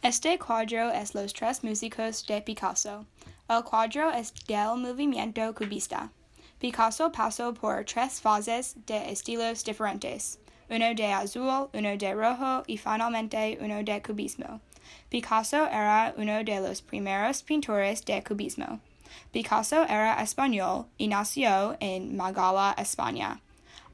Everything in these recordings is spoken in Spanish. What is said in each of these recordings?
Este cuadro es los tres músicos de Picasso. El cuadro es del movimiento cubista. Picasso pasó por tres fases de estilos diferentes, uno de azul, uno de rojo y finalmente uno de cubismo. Picasso era uno de los primeros pintores de cubismo. Picasso era español y nació en Málaga, España.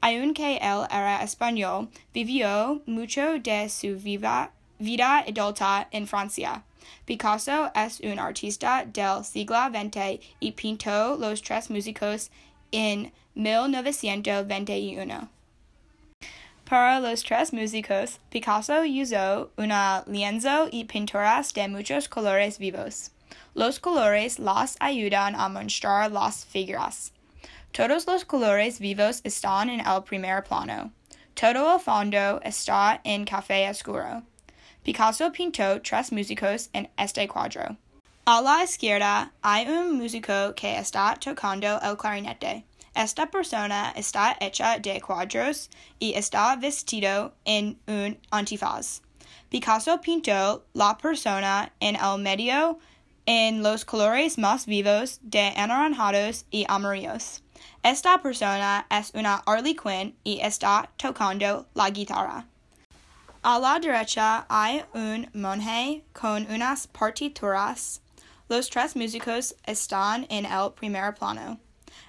Aunque él era español, vivió mucho de su vida, vida adulta en Francia. Picasso es un artista del siglo XX y pintó los tres músicos en 1921. Para los tres músicos, Picasso usó una lienzo y pinturas de muchos colores vivos. Los colores las ayudan a mostrar las figuras. Todos los colores vivos están en el primer plano. Todo el fondo está en café oscuro. Picasso pintó tres músicos en este cuadro. A la izquierda hay un músico que está tocando el clarinete. Esta persona está hecha de cuadros y está vestido en un antifaz. Picasso pintó la persona en el medio en los colores más vivos de anaranjados y amarillos. Esta persona es una Harley Quinn y está tocando la guitarra. A la derecha hay un monje con unas partituras. Los tres músicos están en el primer plano.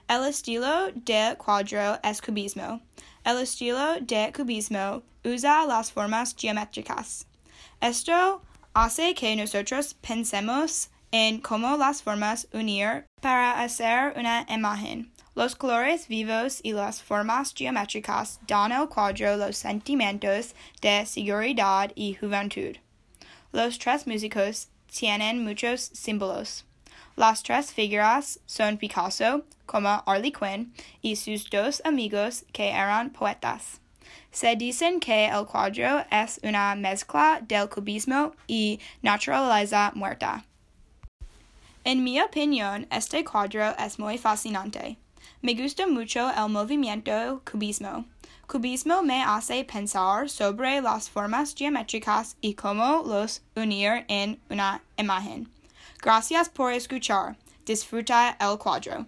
El estilo de cuadro es cubismo. El estilo de cubismo usa las formas geométricas. Esto hace que nosotros pensemos en cómo las formas unir para hacer una imagen. Los colores vivos y las formas geométricas dan al cuadro los sentimientos de seguridad y juventud. Los tres músicos tienen muchos símbolos. Las tres figuras son Picasso, como Harley Quinn, y sus dos amigos que eran poetas. Se dicen que el cuadro es una mezcla del cubismo y naturaleza muerta. En mi opinión, este cuadro es muy fascinante. Me gusta mucho el movimiento cubismo. Cubismo me hace pensar sobre las formas geométricas y cómo los unir en una imagen. Gracias por escuchar. Disfruta el cuadro.